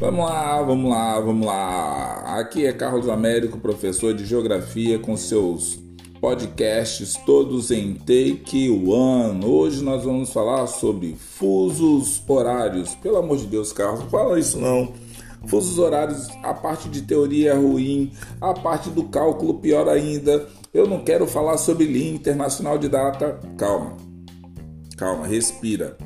Vamos lá, vamos lá, vamos lá. Aqui é Carlos Américo, professor de Geografia, com seus podcasts todos em Take One. Hoje nós vamos falar sobre fusos horários. Pelo amor de Deus, Carlos, fala isso não. Fusos horários, a parte de teoria é ruim, a parte do cálculo pior ainda. Eu não quero falar sobre linha internacional de data. Calma, calma, respira.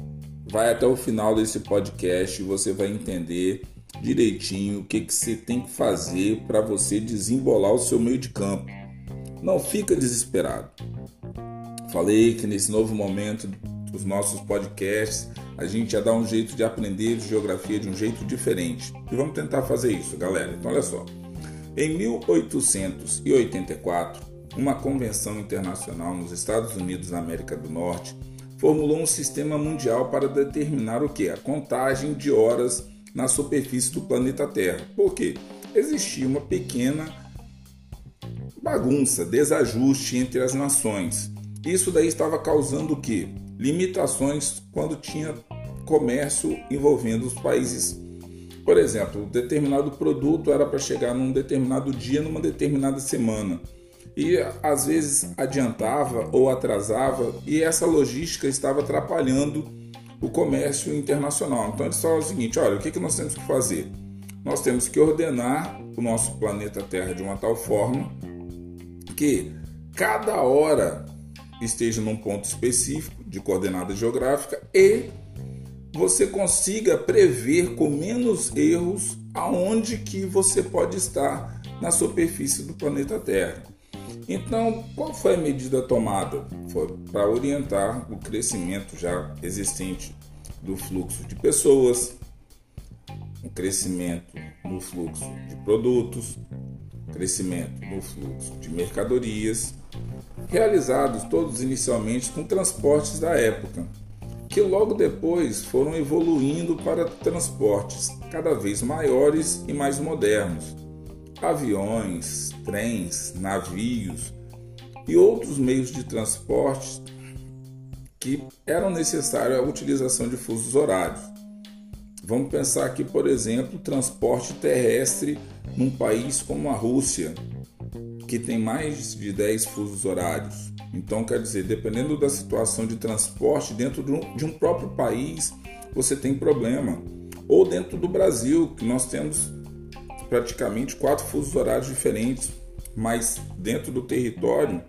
Vai até o final desse podcast e você vai entender direitinho o que, que você tem que fazer para você desembolar o seu meio de campo. Não fica desesperado. Falei que nesse novo momento dos nossos podcasts a gente ia dar um jeito de aprender geografia de um jeito diferente. E vamos tentar fazer isso, galera. Então, olha só. Em 1884, uma convenção internacional nos Estados Unidos da América do Norte formulou um sistema mundial para determinar o que? A contagem de horas na superfície do planeta Terra. Por quê? Existia uma pequena bagunça, desajuste entre as nações. Isso daí estava causando o quê? Limitações quando tinha comércio envolvendo os países. Por exemplo, determinado produto era para chegar num determinado dia, numa determinada semana. E às vezes adiantava ou atrasava, e essa logística estava atrapalhando o comércio internacional. Então eles falam o seguinte: olha, o que, que nós temos que fazer? Nós temos que ordenar o nosso planeta Terra de uma tal forma que cada hora esteja num ponto específico de coordenada geográfica e você consiga prever com menos erros aonde que você pode estar na superfície do planeta Terra. Então, qual foi a medida tomada? Foi para orientar o crescimento já existente do fluxo de pessoas, o crescimento no fluxo de produtos, crescimento no fluxo de mercadorias, realizados todos inicialmente com transportes da época, que logo depois foram evoluindo para transportes cada vez maiores e mais modernos aviões, trens, navios e outros meios de transporte que eram necessários a utilização de fusos horários. Vamos pensar aqui, por exemplo, transporte terrestre num país como a Rússia, que tem mais de 10 fusos horários. Então, quer dizer, dependendo da situação de transporte dentro de um próprio país, você tem problema. Ou dentro do Brasil, que nós temos praticamente quatro fusos horários diferentes, mas dentro do território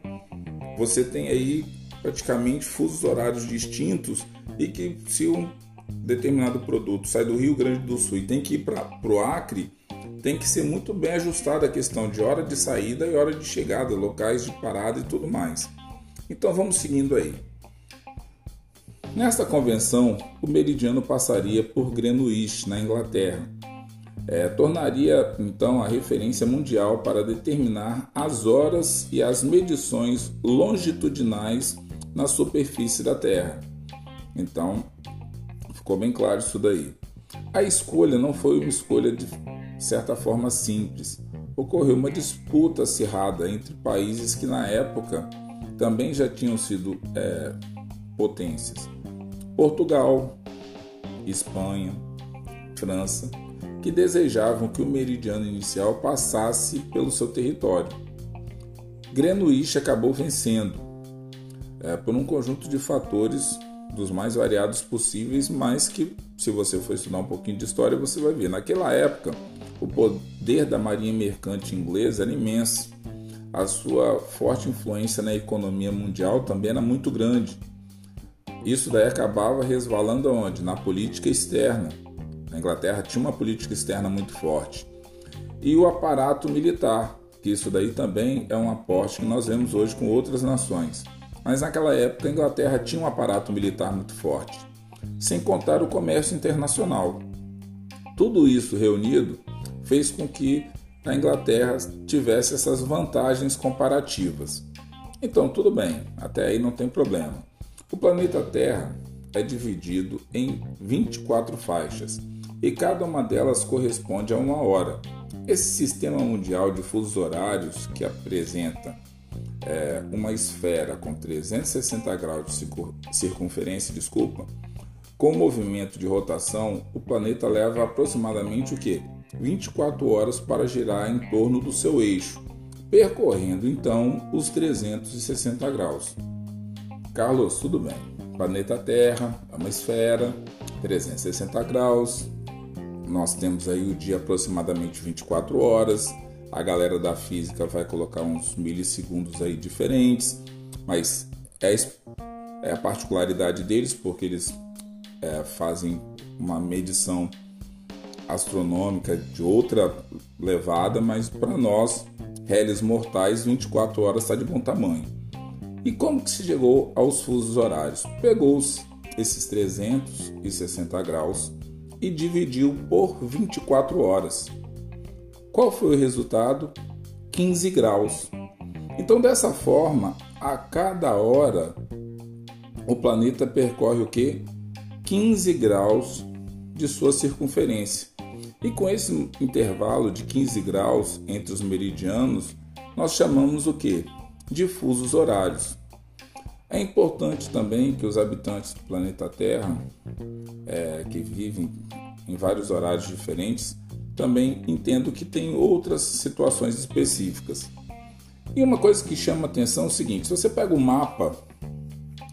você tem aí praticamente fusos horários distintos e que se um determinado produto sai do Rio Grande do Sul e tem que ir para o Acre, tem que ser muito bem ajustada a questão de hora de saída e hora de chegada, locais de parada e tudo mais. Então vamos seguindo aí. Nesta convenção, o meridiano passaria por Greenwich, na Inglaterra, é, tornaria então a referência mundial para determinar as horas e as medições longitudinais na superfície da Terra. Então, ficou bem claro isso daí. A escolha não foi uma escolha de certa forma simples. Ocorreu uma disputa acirrada entre países que na época também já tinham sido é, potências: Portugal, Espanha, França que desejavam que o meridiano inicial passasse pelo seu território. Greenwich acabou vencendo é, por um conjunto de fatores dos mais variados possíveis, mas que, se você for estudar um pouquinho de história, você vai ver. Naquela época, o poder da marinha mercante inglesa era imenso. A sua forte influência na economia mundial também era muito grande. Isso daí acabava resvalando aonde? Na política externa. A Inglaterra tinha uma política externa muito forte. E o aparato militar, que isso daí também é um aporte que nós vemos hoje com outras nações. Mas naquela época a Inglaterra tinha um aparato militar muito forte, sem contar o comércio internacional. Tudo isso reunido fez com que a Inglaterra tivesse essas vantagens comparativas. Então, tudo bem, até aí não tem problema. O planeta Terra é dividido em 24 faixas e cada uma delas corresponde a uma hora. Esse sistema mundial de fusos horários, que apresenta é, uma esfera com 360 graus de circunferência, desculpa, Com o movimento de rotação, o planeta leva aproximadamente o que? 24 horas para girar em torno do seu eixo, percorrendo então os 360 graus. Carlos, tudo bem. Planeta Terra é uma esfera, 360 graus. Nós temos aí o dia aproximadamente 24 horas. A galera da física vai colocar uns milissegundos aí diferentes, mas é, é a particularidade deles porque eles é, fazem uma medição astronômica de outra levada, mas para nós, réis mortais, 24 horas está de bom tamanho. E como que se chegou aos fusos horários? Pegou-se esses 360 graus e dividiu por 24 horas. Qual foi o resultado? 15 graus. Então, dessa forma, a cada hora o planeta percorre o que? 15 graus de sua circunferência. E com esse intervalo de 15 graus entre os meridianos, nós chamamos o que? De fusos horários. É importante também que os habitantes do planeta Terra, é, que vivem em vários horários diferentes, também entendam que tem outras situações específicas. E uma coisa que chama atenção é o seguinte: se você pega o mapa,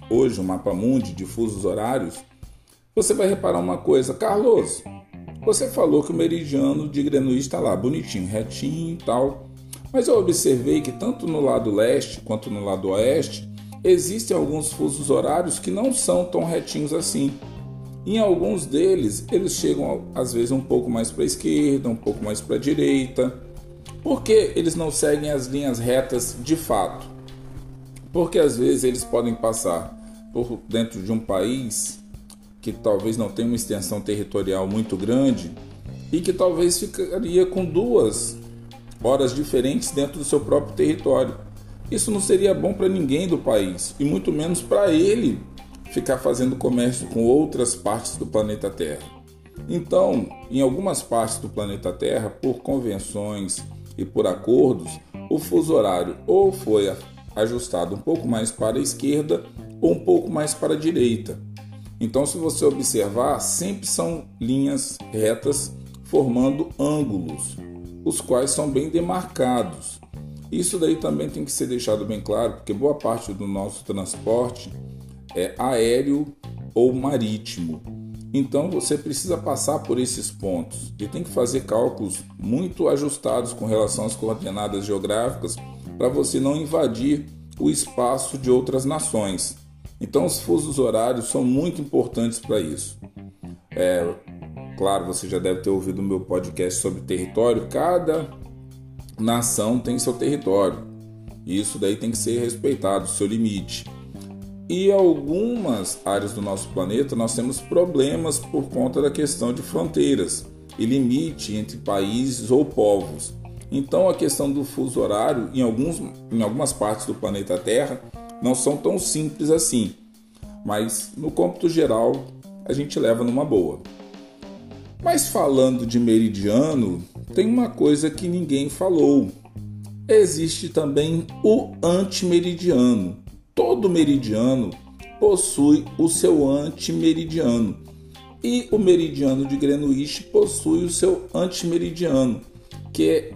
hoje, o mapa mundi de fusos horários, você vai reparar uma coisa, Carlos. Você falou que o meridiano de Greenwich está lá, bonitinho, retinho e tal. Mas eu observei que tanto no lado leste quanto no lado oeste existem alguns fusos horários que não são tão retinhos assim. Em alguns deles, eles chegam às vezes um pouco mais para a esquerda, um pouco mais para a direita. Por que eles não seguem as linhas retas de fato? Porque às vezes eles podem passar por dentro de um país que talvez não tenha uma extensão territorial muito grande e que talvez ficaria com duas horas diferentes dentro do seu próprio território. Isso não seria bom para ninguém do país e muito menos para ele ficar fazendo comércio com outras partes do planeta Terra. Então, em algumas partes do planeta Terra, por convenções e por acordos, o fuso horário ou foi ajustado um pouco mais para a esquerda ou um pouco mais para a direita. Então, se você observar, sempre são linhas retas formando ângulos, os quais são bem demarcados. Isso daí também tem que ser deixado bem claro, porque boa parte do nosso transporte é aéreo ou marítimo. Então você precisa passar por esses pontos e tem que fazer cálculos muito ajustados com relação às coordenadas geográficas para você não invadir o espaço de outras nações. Então, os fusos horários são muito importantes para isso. É, claro, você já deve ter ouvido o meu podcast sobre território. Cada nação tem seu território. Isso daí tem que ser respeitado, seu limite. E algumas áreas do nosso planeta nós temos problemas por conta da questão de fronteiras e limite entre países ou povos. Então a questão do fuso horário em, alguns, em algumas partes do planeta Terra não são tão simples assim, mas no cômputo geral a gente leva numa boa. Mas falando de meridiano, tem uma coisa que ninguém falou. Existe também o antimeridiano. Todo meridiano possui o seu antimeridiano. E o meridiano de Greenwich possui o seu antimeridiano, que é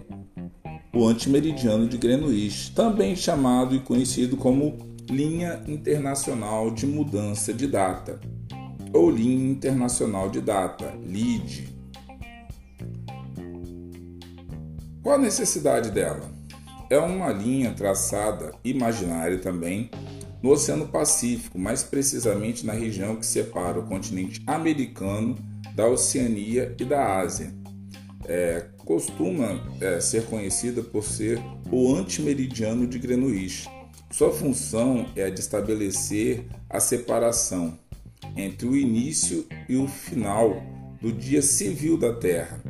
o antimeridiano de Greenwich, também chamado e conhecido como Linha Internacional de Mudança de Data, ou Linha Internacional de Data, LID. Qual a necessidade dela? É uma linha traçada imaginária também no Oceano Pacífico, mais precisamente na região que separa o continente americano da Oceania e da Ásia. É, costuma é, ser conhecida por ser o antimeridiano de Greenwich, sua função é de estabelecer a separação entre o início e o final do dia civil da Terra.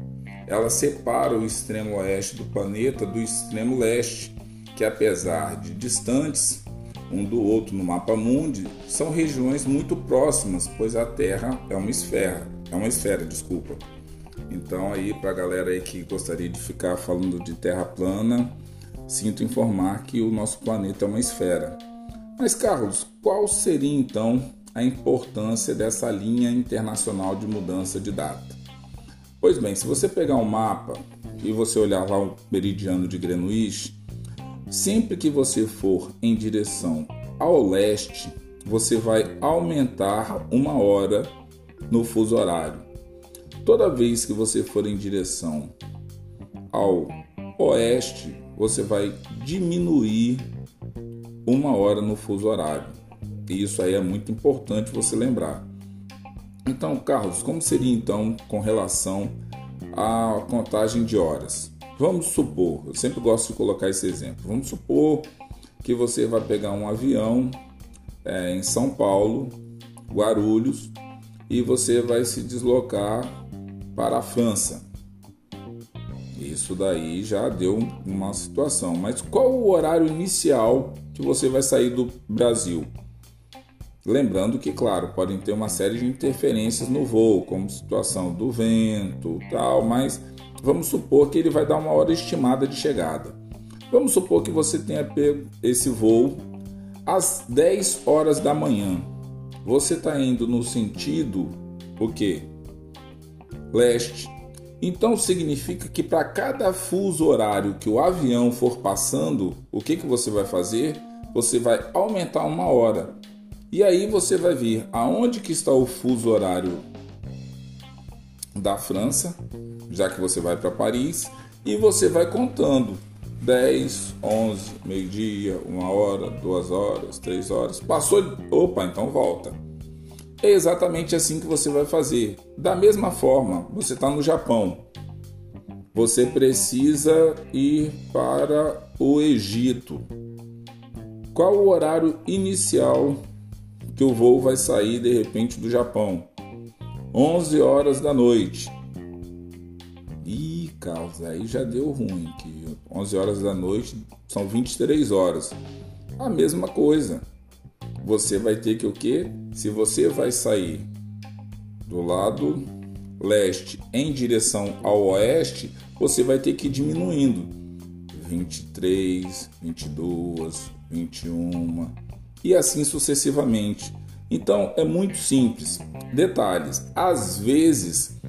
Ela separa o extremo oeste do planeta do extremo leste, que apesar de distantes um do outro no mapa mundi, são regiões muito próximas, pois a Terra é uma esfera, é uma esfera, desculpa. Então aí para a galera aí que gostaria de ficar falando de Terra plana, sinto informar que o nosso planeta é uma esfera. Mas, Carlos, qual seria então a importância dessa linha internacional de mudança de data. Pois bem, se você pegar um mapa e você olhar lá o meridiano de Greenwich, sempre que você for em direção ao leste, você vai aumentar uma hora no fuso horário. Toda vez que você for em direção ao oeste, você vai diminuir uma hora no fuso horário. E isso aí é muito importante você lembrar. Então, Carlos, como seria então com relação à contagem de horas? Vamos supor, eu sempre gosto de colocar esse exemplo. Vamos supor que você vai pegar um avião é, em São Paulo, Guarulhos, e você vai se deslocar para a França. Isso daí já deu uma situação. Mas qual o horário inicial que você vai sair do Brasil? Lembrando que, claro, podem ter uma série de interferências no voo, como situação do vento, tal, mas vamos supor que ele vai dar uma hora estimada de chegada. Vamos supor que você tenha pego esse voo às 10 horas da manhã. Você está indo no sentido o quê? Leste. Então significa que para cada fuso horário que o avião for passando, o que, que você vai fazer? Você vai aumentar uma hora. E aí você vai vir aonde que está o fuso horário da França, já que você vai para Paris, e você vai contando 10, 11, meio-dia, uma hora, duas horas, três horas. Passou, opa, então volta. É exatamente assim que você vai fazer. Da mesma forma, você está no Japão. Você precisa ir para o Egito. Qual o horário inicial que o voo vai sair de repente do Japão. 11 horas da noite. Ih, Carlos, aí já deu ruim. Que 11 horas da noite são 23 horas. A mesma coisa. Você vai ter que o quê? Se você vai sair do lado leste em direção ao oeste, você vai ter que ir diminuindo. 23, 22, 21, e assim sucessivamente. Então é muito simples. Detalhes: às vezes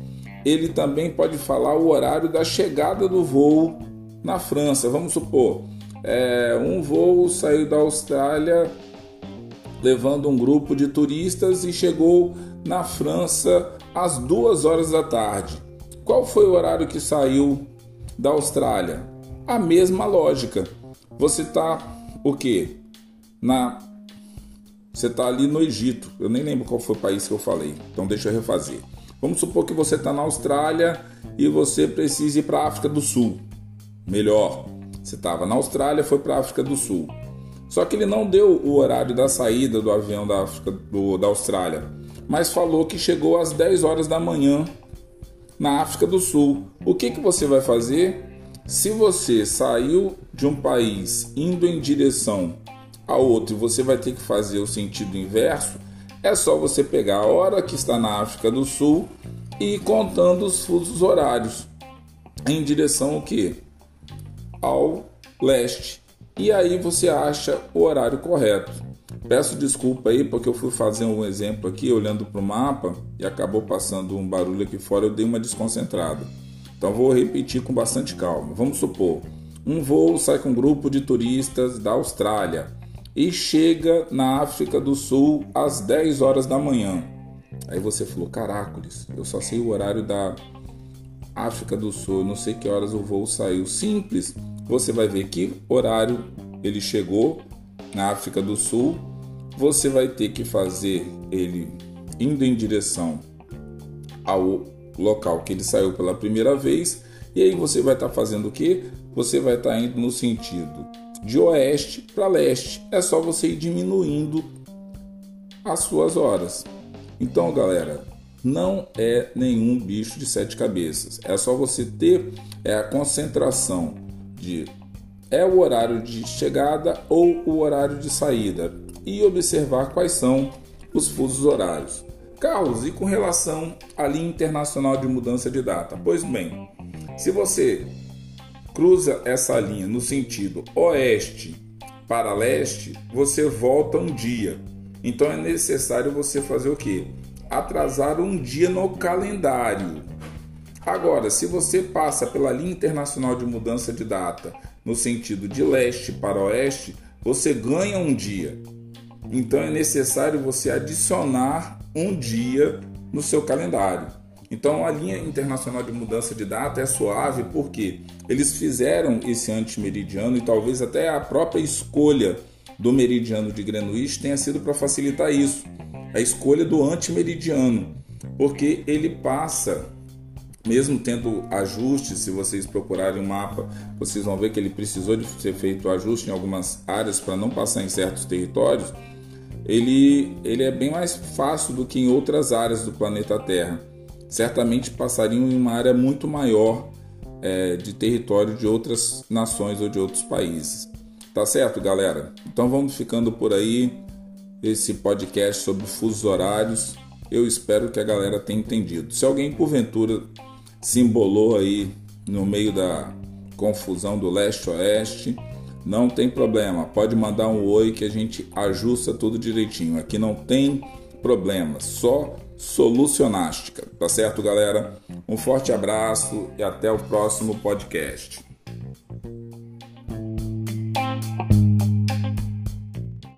ele também pode falar o horário da chegada do voo na França. Vamos supor, é, um voo saiu da Austrália levando um grupo de turistas e chegou na França às duas horas da tarde. Qual foi o horário que saiu da Austrália? A mesma lógica. Você está o que? Na você está ali no Egito. Eu nem lembro qual foi o país que eu falei. Então deixa eu refazer. Vamos supor que você está na Austrália e você precisa ir para a África do Sul. Melhor, você estava na Austrália, foi para a África do Sul. Só que ele não deu o horário da saída do avião da, África, do, da Austrália, mas falou que chegou às 10 horas da manhã na África do Sul. O que, que você vai fazer? Se você saiu de um país indo em direção a outro e você vai ter que fazer o sentido inverso, é só você pegar a hora que está na África do Sul e ir contando os fusos horários em direção ao que? Ao leste. E aí você acha o horário correto. Peço desculpa aí porque eu fui fazer um exemplo aqui olhando para o mapa e acabou passando um barulho aqui fora, eu dei uma desconcentrada. Então vou repetir com bastante calma. Vamos supor, um voo sai com um grupo de turistas da Austrália e chega na África do Sul às 10 horas da manhã. Aí você falou: Caracoles, eu só sei o horário da África do Sul, não sei que horas o voo saiu. Simples, você vai ver que horário ele chegou na África do Sul. Você vai ter que fazer ele indo em direção ao local que ele saiu pela primeira vez. E aí você vai estar tá fazendo o que? Você vai estar tá indo no sentido de oeste para leste. É só você ir diminuindo as suas horas. Então, galera, não é nenhum bicho de sete cabeças. É só você ter é a concentração de é o horário de chegada ou o horário de saída e observar quais são os fusos horários. Carlos, e com relação à linha internacional de mudança de data? Pois bem, se você cruza essa linha no sentido oeste para leste, você volta um dia. Então é necessário você fazer o que? Atrasar um dia no calendário. Agora, se você passa pela linha internacional de mudança de data no sentido de leste para oeste, você ganha um dia. Então é necessário você adicionar um dia no seu calendário. Então a linha internacional de mudança de data é suave porque eles fizeram esse antimeridiano e talvez até a própria escolha do meridiano de Greenwich tenha sido para facilitar isso. A escolha do antimeridiano, porque ele passa mesmo tendo ajustes, se vocês procurarem o um mapa, vocês vão ver que ele precisou de ser feito ajuste em algumas áreas para não passar em certos territórios. Ele, ele é bem mais fácil do que em outras áreas do planeta Terra. Certamente passariam em uma área muito maior é, de território de outras nações ou de outros países. Tá certo, galera? Então vamos ficando por aí. Esse podcast sobre fusos horários. Eu espero que a galera tenha entendido. Se alguém porventura se embolou aí no meio da confusão do leste-oeste, não tem problema, pode mandar um oi que a gente ajusta tudo direitinho. Aqui não tem problema, só solucionástica, tá certo, galera? Um forte abraço e até o próximo podcast.